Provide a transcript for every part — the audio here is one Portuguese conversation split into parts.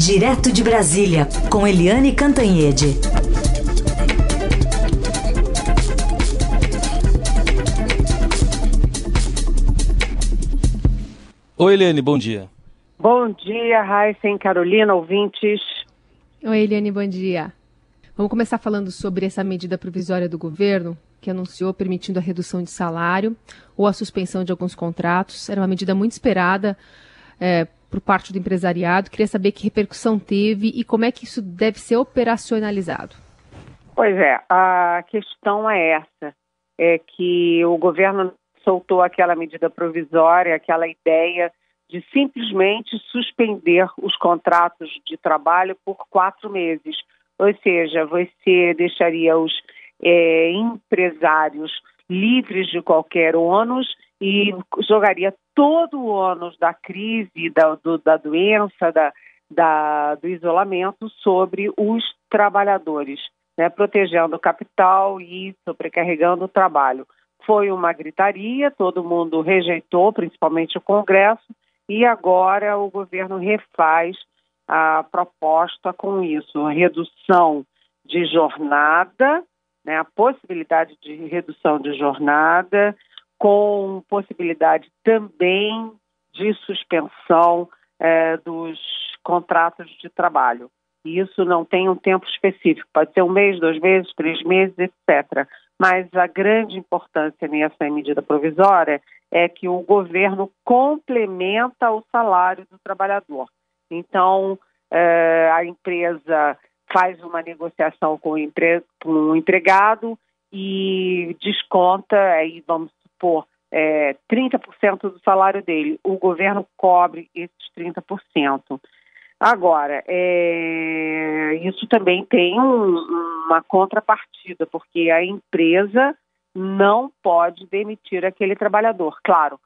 Direto de Brasília, com Eliane Cantanhede. Oi, Eliane, bom dia. Bom dia, Raíssa e Carolina, ouvintes. Oi, Eliane, bom dia. Vamos começar falando sobre essa medida provisória do governo que anunciou permitindo a redução de salário ou a suspensão de alguns contratos. Era uma medida muito esperada é, por parte do empresariado. Queria saber que repercussão teve e como é que isso deve ser operacionalizado. Pois é, a questão é essa, é que o governo soltou aquela medida provisória, aquela ideia de simplesmente suspender os contratos de trabalho por quatro meses. Ou seja, você deixaria os é, empresários livres de qualquer ônus e jogaria todo o ônus da crise, da, do, da doença, da, da, do isolamento sobre os trabalhadores, né, protegendo o capital e sobrecarregando o trabalho. Foi uma gritaria, todo mundo rejeitou, principalmente o Congresso, e agora o governo refaz a proposta com isso, redução de jornada né, a possibilidade de redução de jornada, com possibilidade também de suspensão é, dos contratos de trabalho. E isso não tem um tempo específico, pode ser um mês, dois meses, três meses, etc. Mas a grande importância nessa medida provisória é que o governo complementa o salário do trabalhador. Então, é, a empresa faz uma negociação com o, empre... com o empregado e desconta, aí vamos supor, é, 30% do salário dele. O governo cobre esses 30%. Agora, é, isso também tem um, uma contrapartida, porque a empresa não pode demitir aquele trabalhador. Claro,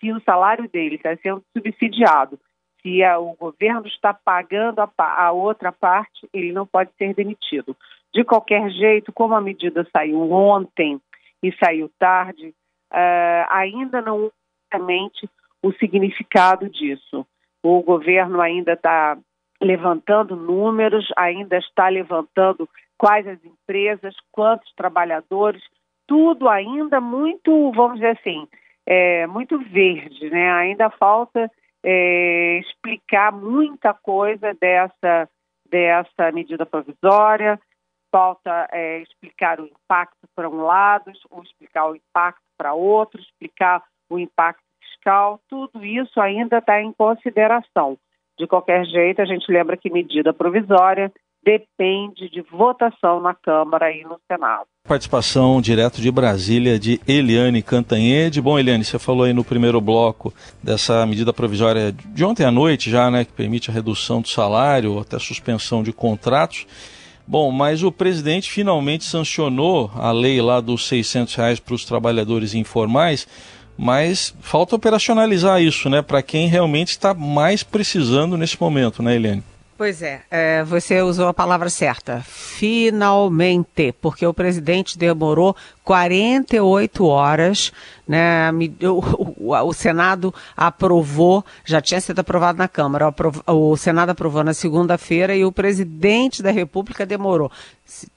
se o salário dele está sendo subsidiado se a, o governo está pagando a, a, outra parte, ele não pode ser demitido. De qualquer jeito, como a medida saiu ontem e saiu tarde, uh, ainda não exatamente o significado disso. O governo ainda está levantando números, ainda está levantando quais as empresas, quantos trabalhadores, tudo ainda muito, vamos dizer assim, é, muito verde, né? Ainda falta é, explicar muita coisa dessa, dessa medida provisória, falta é, explicar o impacto para um lado, ou explicar o impacto para outro, explicar o impacto fiscal, tudo isso ainda está em consideração. De qualquer jeito, a gente lembra que medida provisória depende de votação na Câmara e no Senado. Participação direto de Brasília de Eliane Cantanhede. Bom, Eliane, você falou aí no primeiro bloco dessa medida provisória de ontem à noite já, né, que permite a redução do salário, até suspensão de contratos. Bom, mas o presidente finalmente sancionou a lei lá dos 600 reais para os trabalhadores informais, mas falta operacionalizar isso, né, para quem realmente está mais precisando nesse momento, né, Eliane? Pois é, é, você usou a palavra certa. Finalmente, porque o presidente demorou 48 horas, né? O, o, o, Senado aprovou, já tinha sido aprovado na Câmara, o, o Senado aprovou na segunda-feira e o presidente da República demorou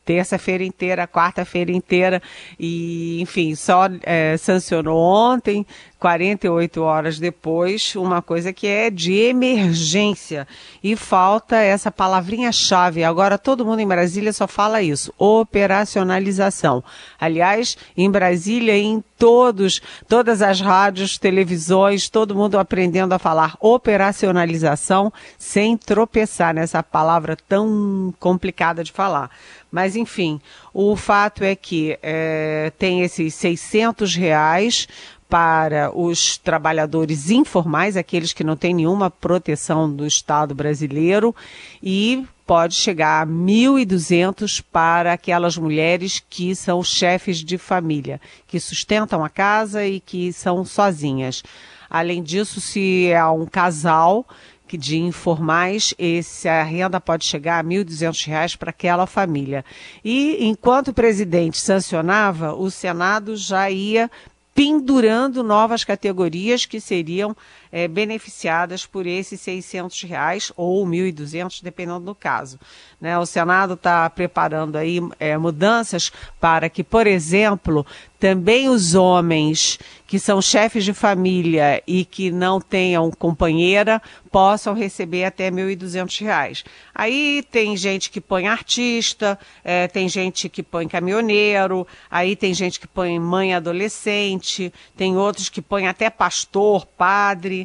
terça-feira inteira, quarta-feira inteira, e enfim, só é, sancionou ontem, 48 horas depois, uma coisa que é de emergência. E falta essa palavrinha-chave. Agora todo mundo em Brasília só fala isso: operacionalização. Aliás, em Brasília, em todos, todas as rádios, televisões, todo mundo aprendendo a falar operacionalização sem tropeçar nessa palavra tão complicada de falar. Mas, enfim, o fato é que é, tem esses 600 reais para os trabalhadores informais, aqueles que não têm nenhuma proteção do Estado brasileiro, e pode chegar a 1.200 para aquelas mulheres que são chefes de família, que sustentam a casa e que são sozinhas. Além disso, se é um casal que de informais, esse, a renda pode chegar a R$ 1.200 para aquela família. E enquanto o presidente sancionava, o Senado já ia pendurando novas categorias que seriam é, beneficiadas por esses 600 reais ou 1.200, dependendo do caso. Né? O Senado está preparando aí é, mudanças para que, por exemplo, também os homens que são chefes de família e que não tenham companheira possam receber até R$ 1.200. Aí tem gente que põe artista, é, tem gente que põe caminhoneiro, aí tem gente que põe mãe adolescente, tem outros que põem até pastor, padre.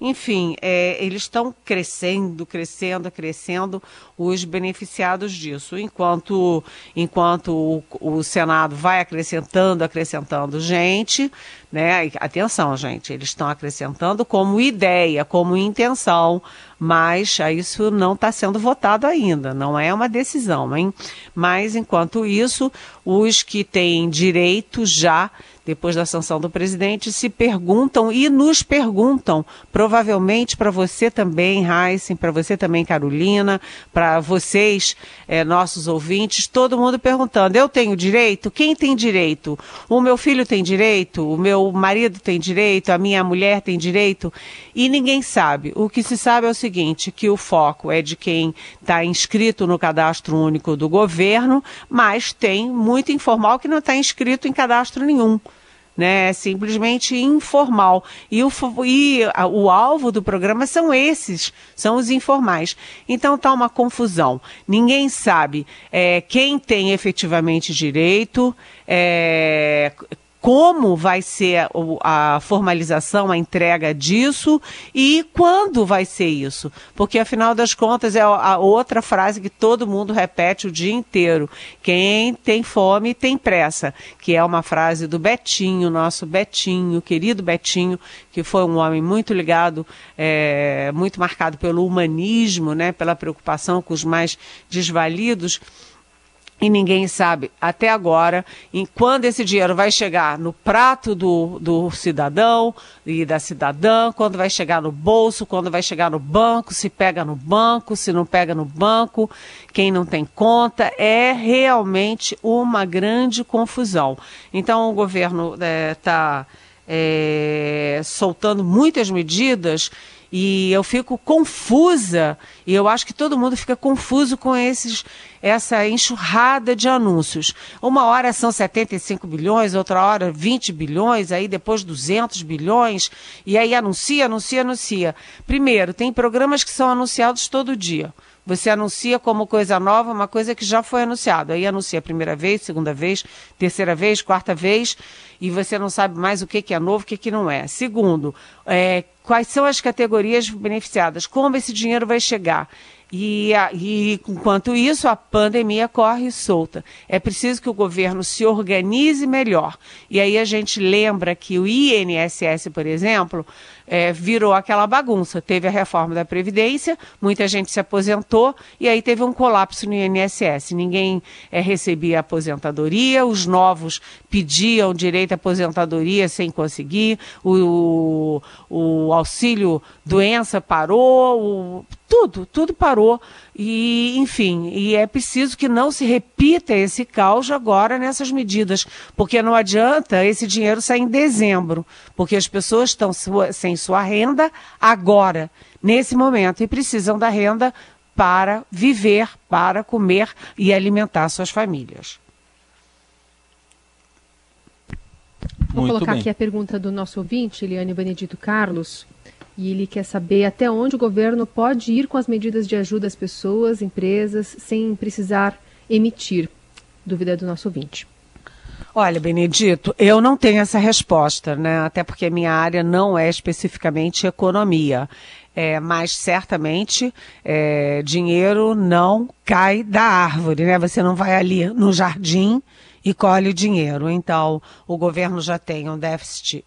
Enfim, é, eles estão crescendo, crescendo, crescendo os beneficiados disso. Enquanto, enquanto o, o Senado vai acrescentando, acrescentando gente, né? Atenção, gente, eles estão acrescentando como ideia, como intenção, mas isso não está sendo votado ainda, não é uma decisão, hein? Mas enquanto isso, os que têm direito já depois da sanção do presidente, se perguntam e nos perguntam, provavelmente para você também, Heisen, para você também, Carolina, para vocês, é, nossos ouvintes, todo mundo perguntando: eu tenho direito? Quem tem direito? O meu filho tem direito? O meu marido tem direito? A minha mulher tem direito? E ninguém sabe. O que se sabe é o seguinte: que o foco é de quem está inscrito no cadastro único do governo, mas tem muito informal que não está inscrito em cadastro nenhum né? Simplesmente informal. E o, e o alvo do programa são esses, são os informais. Então está uma confusão. Ninguém sabe é, quem tem efetivamente direito, é, como vai ser a, formalização, a entrega disso e quando vai ser isso. Porque, afinal das contas, é a outra frase que todo mundo repete o dia inteiro: quem tem fome tem pressa, que é uma frase do Betinho, nosso Betinho, querido Betinho, que foi um homem muito ligado, é, muito marcado pelo humanismo, né, pela preocupação com os mais desvalidos e ninguém sabe até agora em quando esse dinheiro vai chegar no prato do, do cidadão e da cidadã, quando vai chegar no bolso, quando vai chegar no banco, se pega no banco, se não pega no banco, quem não tem conta, é realmente uma grande confusão. Então o governo está é, tá, é, soltando muitas medidas e eu fico confusa, e eu acho que todo mundo fica confuso com esses, essa enxurrada de anúncios. Uma hora são 75 bilhões, outra hora 20 bilhões, aí depois 200 bilhões, e aí anuncia, anuncia, anuncia. Primeiro, tem programas que são anunciados todo dia. Você anuncia como coisa nova uma coisa que já foi anunciada. Aí anuncia a primeira vez, segunda vez, terceira vez, quarta vez, e você não sabe mais o que, que é novo, o que, que não é. Segundo, é, quais são as categorias beneficiadas? Como esse dinheiro vai chegar? E, e, enquanto isso, a pandemia corre solta. É preciso que o governo se organize melhor. E aí a gente lembra que o INSS, por exemplo, é, virou aquela bagunça. Teve a reforma da Previdência, muita gente se aposentou e aí teve um colapso no INSS. Ninguém é, recebia aposentadoria, os novos pediam direito à aposentadoria sem conseguir, o, o, auxílio doença parou, o, tudo, tudo parou. E, enfim, e é preciso que não se repita esse caos agora nessas medidas, porque não adianta esse dinheiro sair em dezembro, porque as pessoas estão sem sua renda agora, nesse momento, e precisam da renda para viver, para comer e alimentar suas famílias. Vou Muito colocar bem. aqui a pergunta do nosso ouvinte, Eliane Benedito Carlos. E ele quer saber até onde o governo pode ir com as medidas de ajuda às pessoas, empresas, sem precisar emitir. Dúvida do nosso ouvinte. Olha, Benedito, eu não tenho essa resposta, né? Até porque minha área não é especificamente economia. É, mas certamente é, dinheiro não cai da árvore, né? Você não vai ali no jardim e colhe dinheiro. Então, o governo já tem um déficit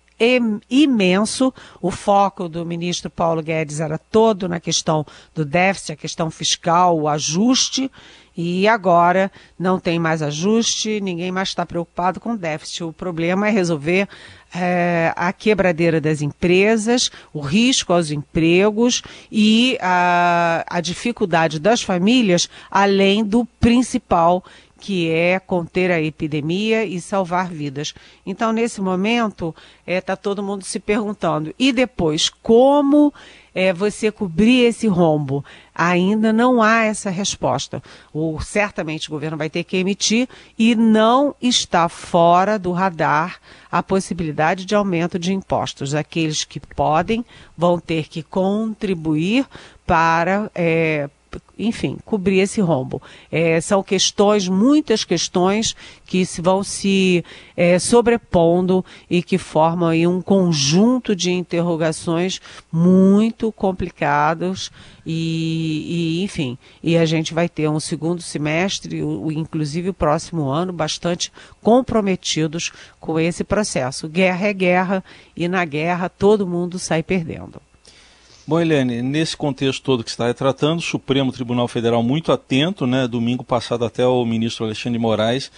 imenso. O foco do ministro Paulo Guedes era todo na questão do déficit, a questão fiscal, o ajuste. E agora não tem mais ajuste, ninguém mais está preocupado com déficit. O problema é resolver é, a quebradeira das empresas, o risco aos empregos e a, a dificuldade das famílias, além do principal, que é conter a epidemia e salvar vidas. Então, nesse momento, está é, tá todo mundo se perguntando: e depois, como é, você cobrir esse rombo? Ainda não há essa resposta. O, certamente o governo vai ter que emitir e não está fora do radar a possibilidade de aumento de impostos. Aqueles que podem vão ter que contribuir para, é, enfim, cobrir esse rombo. É, são questões, muitas questões que se vão se é, sobrepondo e que formam aí um conjunto de interrogações muito complicados e, e, enfim, e a gente vai ter um segundo semestre, o, inclusive o próximo ano, bastante comprometidos com esse processo. Guerra é guerra e na guerra todo mundo sai perdendo. Bom, Helene, nesse contexto todo que está tratando, o Supremo Tribunal Federal muito atento, né? Domingo passado até o ministro Alexandre de Moraes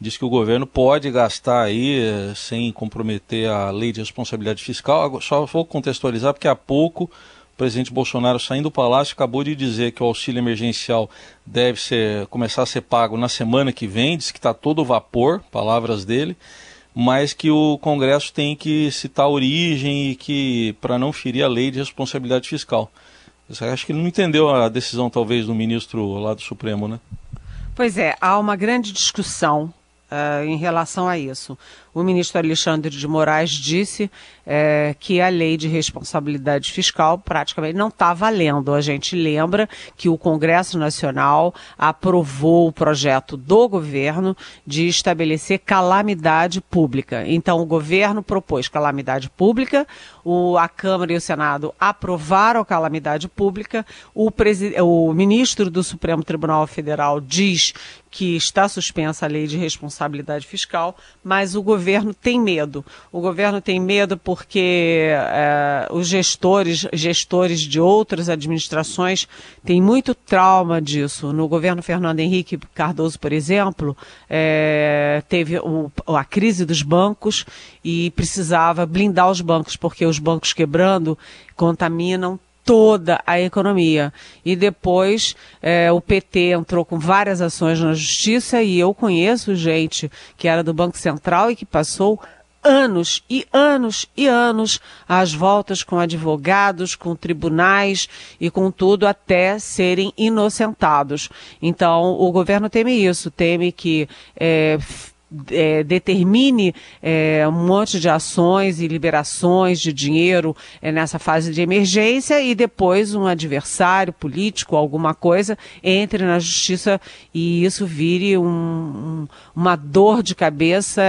disse que o governo pode gastar aí eh, sem comprometer a lei de responsabilidade fiscal. Só vou contextualizar porque há pouco o presidente Bolsonaro saindo do palácio acabou de dizer que o auxílio emergencial deve ser, começar a ser pago na semana que vem, disse que está todo vapor, palavras dele mas que o Congresso tem que citar a origem e que para não ferir a lei de responsabilidade fiscal. Acha que ele não entendeu a decisão talvez do ministro lá do Supremo, né? Pois é, há uma grande discussão uh, em relação a isso. O ministro Alexandre de Moraes disse é, que a lei de responsabilidade fiscal praticamente não está valendo. A gente lembra que o Congresso Nacional aprovou o projeto do governo de estabelecer calamidade pública. Então, o governo propôs calamidade pública, o, a Câmara e o Senado aprovaram calamidade pública, o, o ministro do Supremo Tribunal Federal diz que está suspensa a lei de responsabilidade fiscal, mas o governo tem medo. O governo tem medo porque é, os gestores, gestores de outras administrações têm muito trauma disso. No governo Fernando Henrique Cardoso, por exemplo, é, teve o, a crise dos bancos e precisava blindar os bancos, porque os bancos quebrando contaminam toda a economia. E depois é, o PT entrou com várias ações na justiça e eu conheço gente que era do Banco Central e que passou anos e anos e anos às voltas com advogados, com tribunais e com tudo até serem inocentados. Então o governo teme isso, teme que é, é, determine é, um monte de ações e liberações de dinheiro é, nessa fase de emergência e depois um adversário político, alguma coisa, entre na justiça e isso vire um, um, uma dor de cabeça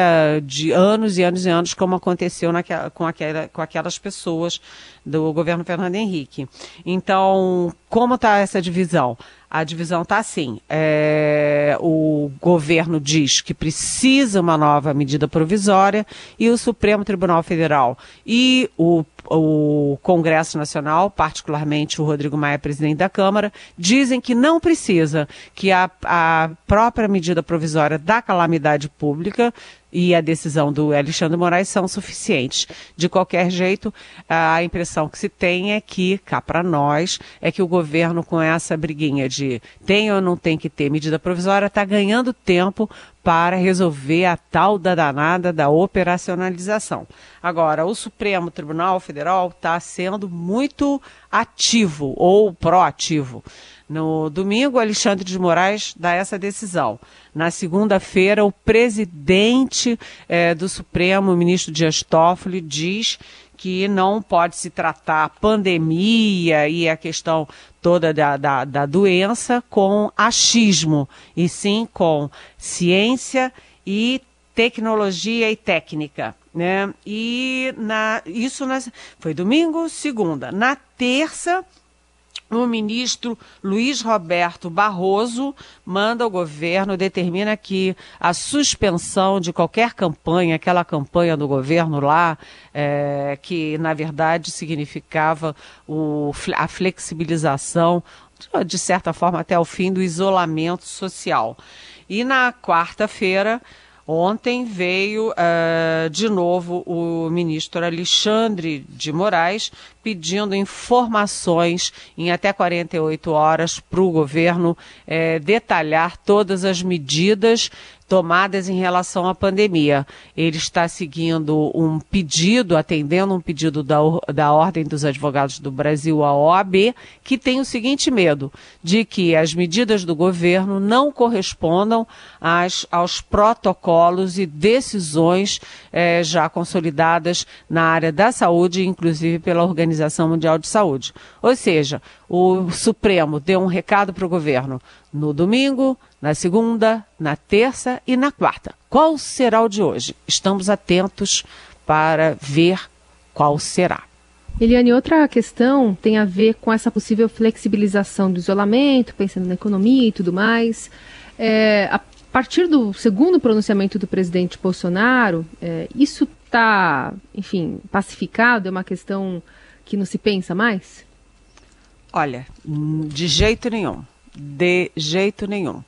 de anos e anos e anos, como aconteceu naquela, com, aquela, com aquelas pessoas do governo Fernando Henrique. Então, como está essa divisão? A divisão está assim: é, o governo diz que precisa uma nova medida provisória e o Supremo Tribunal Federal e o, o Congresso Nacional, particularmente o Rodrigo Maia, presidente da Câmara, dizem que não precisa, que a, a própria medida provisória da calamidade pública e a decisão do Alexandre Moraes são suficientes. De qualquer jeito, a impressão que se tem é que, cá para nós, é que o governo, com essa briguinha de tem ou não tem que ter medida provisória, está ganhando tempo para resolver a tal da danada da operacionalização. Agora, o Supremo Tribunal Federal está sendo muito ativo ou proativo. No domingo, Alexandre de Moraes dá essa decisão. Na segunda-feira, o presidente eh, do Supremo, o ministro Dias Toffoli, diz que não pode se tratar a pandemia e a questão toda da, da, da doença com achismo, e sim com ciência e tecnologia e técnica. Né? E na, isso nas, foi domingo, segunda. Na terça, o ministro Luiz Roberto Barroso manda ao governo, determina que a suspensão de qualquer campanha, aquela campanha do governo lá, é, que na verdade significava o, a flexibilização, de certa forma até o fim do isolamento social. E na quarta-feira, Ontem veio uh, de novo o ministro Alexandre de Moraes pedindo informações em até 48 horas para o governo é, detalhar todas as medidas tomadas em relação à pandemia. Ele está seguindo um pedido, atendendo um pedido da, da Ordem dos Advogados do Brasil, a OAB, que tem o seguinte medo, de que as medidas do governo não correspondam às, aos protocolos e decisões eh, já consolidadas na área da saúde, inclusive pela Organização Mundial de Saúde. Ou seja, o Supremo deu um recado para o governo no domingo, na segunda, na terça e na quarta. Qual será o de hoje? Estamos atentos para ver qual será. Eliane, outra questão tem a ver com essa possível flexibilização do isolamento, pensando na economia e tudo mais. É, a partir do segundo pronunciamento do presidente Bolsonaro, é, isso está, enfim, pacificado? É uma questão que não se pensa mais? Olha, de jeito nenhum. De jeito nenhum.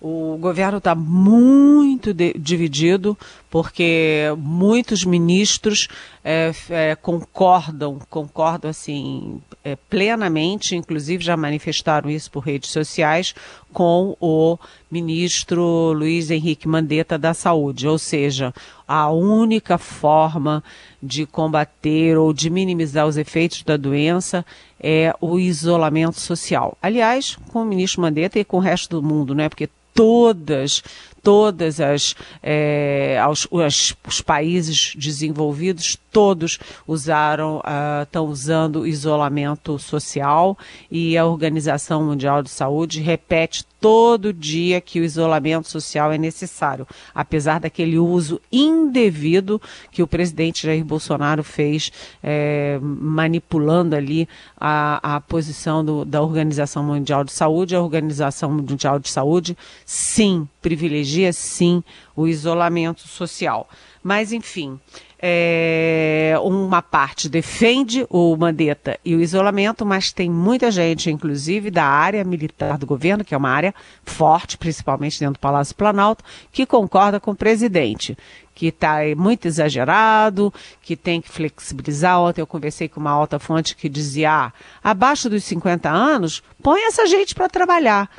O governo está muito de, dividido, porque muitos ministros é, é, concordam, concordam assim é, plenamente, inclusive já manifestaram isso por redes sociais, com o ministro Luiz Henrique Mandetta da Saúde, ou seja, a única forma de combater ou de minimizar os efeitos da doença é o isolamento social. Aliás, com o ministro Mandetta e com o resto do mundo, né? Porque todas, todas as, é, aos, as, os países desenvolvidos, todos usaram, estão uh, usando isolamento social e a Organização Mundial de Saúde repete todo dia que o isolamento social é necessário, apesar daquele uso indevido que o presidente Jair Bolsonaro fez, é, manipulando ali a, a posição do, da Organização Mundial de Saúde. A Organização Mundial de Saúde, sim, privilegia sim o isolamento social. Mas, enfim, é, uma parte defende o Mandetta e o isolamento, mas tem muita gente, inclusive da área militar do governo, que é uma área forte, principalmente dentro do Palácio Planalto, que concorda com o presidente, que está muito exagerado, que tem que flexibilizar. Ontem eu conversei com uma alta fonte que dizia: ah, abaixo dos 50 anos, põe essa gente para trabalhar.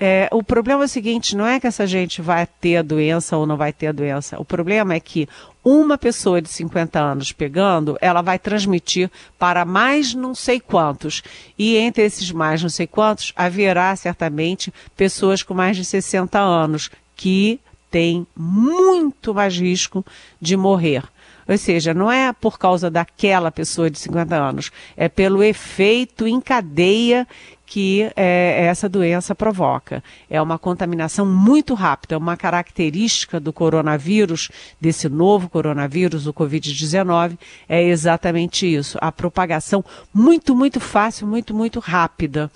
É, o problema é o seguinte: não é que essa gente vai ter a doença ou não vai ter a doença. O problema é que uma pessoa de 50 anos pegando, ela vai transmitir para mais não sei quantos. E entre esses mais não sei quantos, haverá certamente pessoas com mais de 60 anos que têm muito mais risco de morrer. Ou seja, não é por causa daquela pessoa de 50 anos, é pelo efeito em cadeia que é, essa doença provoca. É uma contaminação muito rápida, é uma característica do coronavírus, desse novo coronavírus, o Covid-19, é exatamente isso. A propagação muito, muito fácil, muito, muito rápida.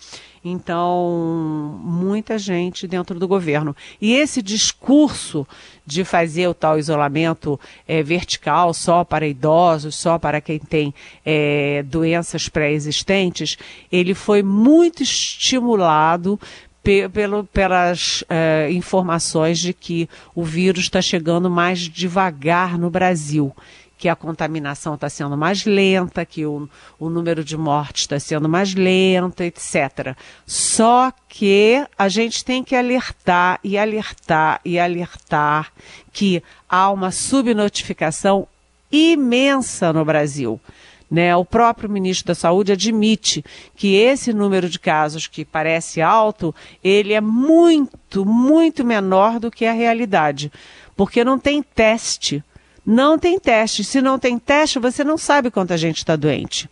Então, muita gente dentro do governo. E esse discurso de fazer o tal isolamento é, vertical só para idosos, só para quem tem é, doenças pré-existentes, ele foi muito estimulado pelo, pelas uh, informações de que o vírus está chegando mais devagar no Brasil que a contaminação está sendo mais lenta, que o, o número de mortes está sendo mais lento, etc. Só que a gente tem que alertar e alertar e alertar que há uma subnotificação imensa no Brasil. Né, o próprio ministro da Saúde admite que esse número de casos que parece alto, ele é muito, muito menor do que a realidade, porque não tem teste não tem teste. Se não tem teste, você não sabe quanta gente está doente.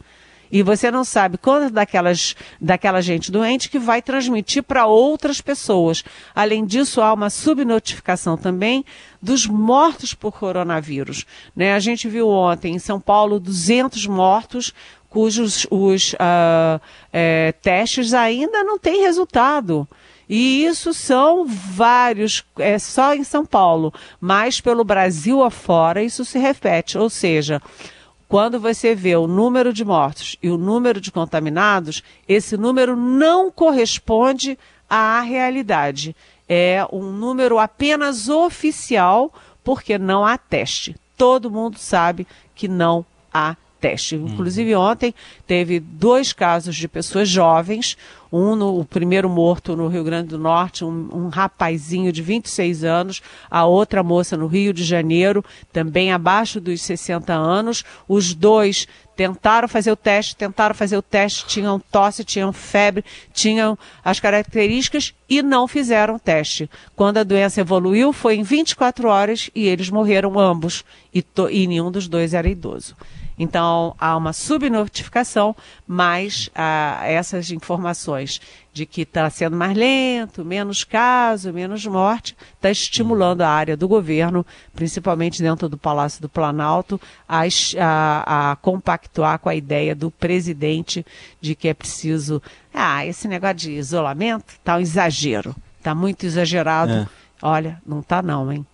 E você não sabe quanto daquelas, daquela gente doente que vai transmitir para outras pessoas. Além disso, há uma subnotificação também dos mortos por coronavírus. Né? A gente viu ontem em São Paulo 200 mortos cujos os uh, é, testes ainda não têm resultado. E isso são vários, é só em São Paulo, mas pelo Brasil afora isso se repete. Ou seja, quando você vê o número de mortos e o número de contaminados, esse número não corresponde à realidade. É um número apenas oficial, porque não há teste. Todo mundo sabe que não há teste. Inclusive, ontem teve dois casos de pessoas jovens, um no o primeiro morto no Rio Grande do Norte, um, um rapazinho de 26 anos, a outra moça no Rio de Janeiro, também abaixo dos 60 anos. Os dois tentaram fazer o teste, tentaram fazer o teste, tinham tosse, tinham febre, tinham as características e não fizeram o teste. Quando a doença evoluiu, foi em 24 horas e eles morreram ambos e, to, e nenhum dos dois era idoso. Então, há uma subnotificação, mas ah, essas informações de que está sendo mais lento, menos caso, menos morte, está estimulando a área do governo, principalmente dentro do Palácio do Planalto, a, a, a compactuar com a ideia do presidente de que é preciso. Ah, esse negócio de isolamento está um exagero. Está muito exagerado. É. Olha, não está não, hein?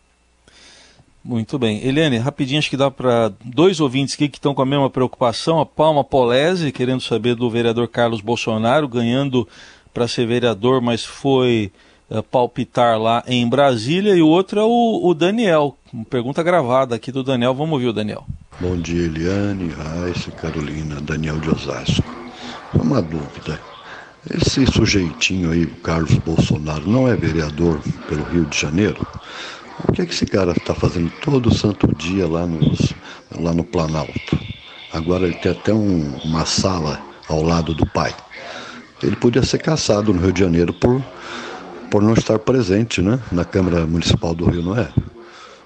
Muito bem. Eliane, rapidinho, acho que dá para dois ouvintes aqui que estão com a mesma preocupação. A Palma Polese, querendo saber do vereador Carlos Bolsonaro, ganhando para ser vereador, mas foi uh, palpitar lá em Brasília. E o outro é o, o, Daniel. Uma pergunta gravada aqui do Daniel. Vamos ouvir o Daniel. Bom dia, Eliane, Raíssa, Carolina, Daniel de Osasco. Uma dúvida. Esse sujeitinho aí, o Carlos Bolsonaro, não é vereador pelo Rio de Janeiro? O que, é que esse cara está fazendo todo santo dia lá, nos, lá no Planalto? Agora ele tem até um, uma sala ao lado do pai. Ele podia ser caçado no Rio de Janeiro por, por não estar presente né, na Câmara Municipal do Rio, não é?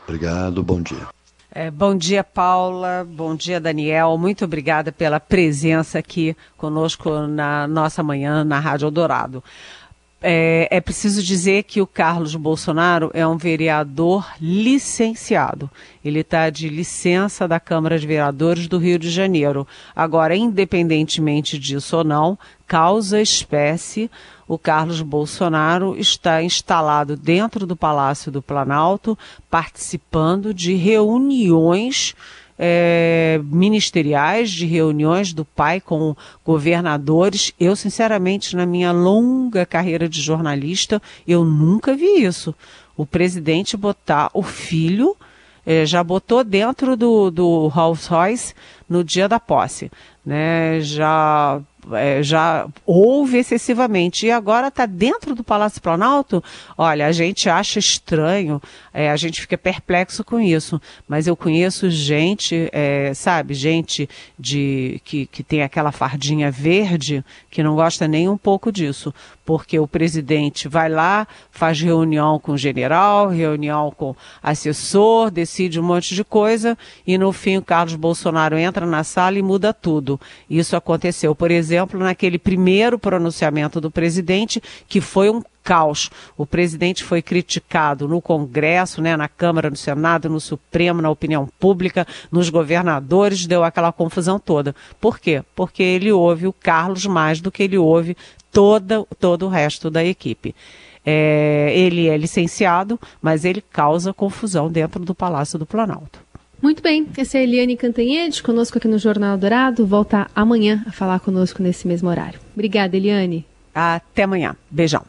Obrigado, bom dia. É, bom dia, Paula. Bom dia, Daniel. Muito obrigada pela presença aqui conosco na nossa manhã na Rádio Eldorado. É, é, preciso dizer que o Carlos Bolsonaro é um vereador licenciado. Ele está de licença da Câmara de Vereadores do Rio de Janeiro. Agora, independentemente disso ou não, causa espécie, o Carlos Bolsonaro está instalado dentro do Palácio do Planalto, participando de reuniões é, ministeriais, de reuniões do pai com governadores. Eu, sinceramente, na minha longa carreira de jornalista, eu nunca vi isso. O presidente botar o filho, é, já botou dentro do, do Rolls Royce no dia da posse. Né? Já é, já houve excessivamente. E agora está dentro do Palácio Planalto, olha, a gente acha estranho, é, a gente fica perplexo com isso, mas eu conheço gente, é, sabe, gente de que, que tem aquela fardinha verde que não gosta nem um pouco disso, porque o presidente vai lá, faz reunião com o general, reunião com assessor, decide um monte de coisa e no fim o Carlos Bolsonaro entra na sala e muda tudo. Isso aconteceu, por exemplo, naquele primeiro pronunciamento do presidente, que foi um caos. O presidente foi criticado no Congresso, né, na Câmara, no Senado, no Supremo, na opinião pública, nos governadores, deu aquela confusão toda. Por quê? Porque ele ouve o Carlos mais do que ele ouve toda, todo o resto da equipe. É, ele é licenciado, mas ele causa confusão dentro do Palácio do Planalto. Muito bem, essa é a Eliane Cantanhede, conosco aqui no Jornal Dourado. Volta amanhã a falar conosco nesse mesmo horário. Obrigada, Eliane. Até amanhã. Beijão.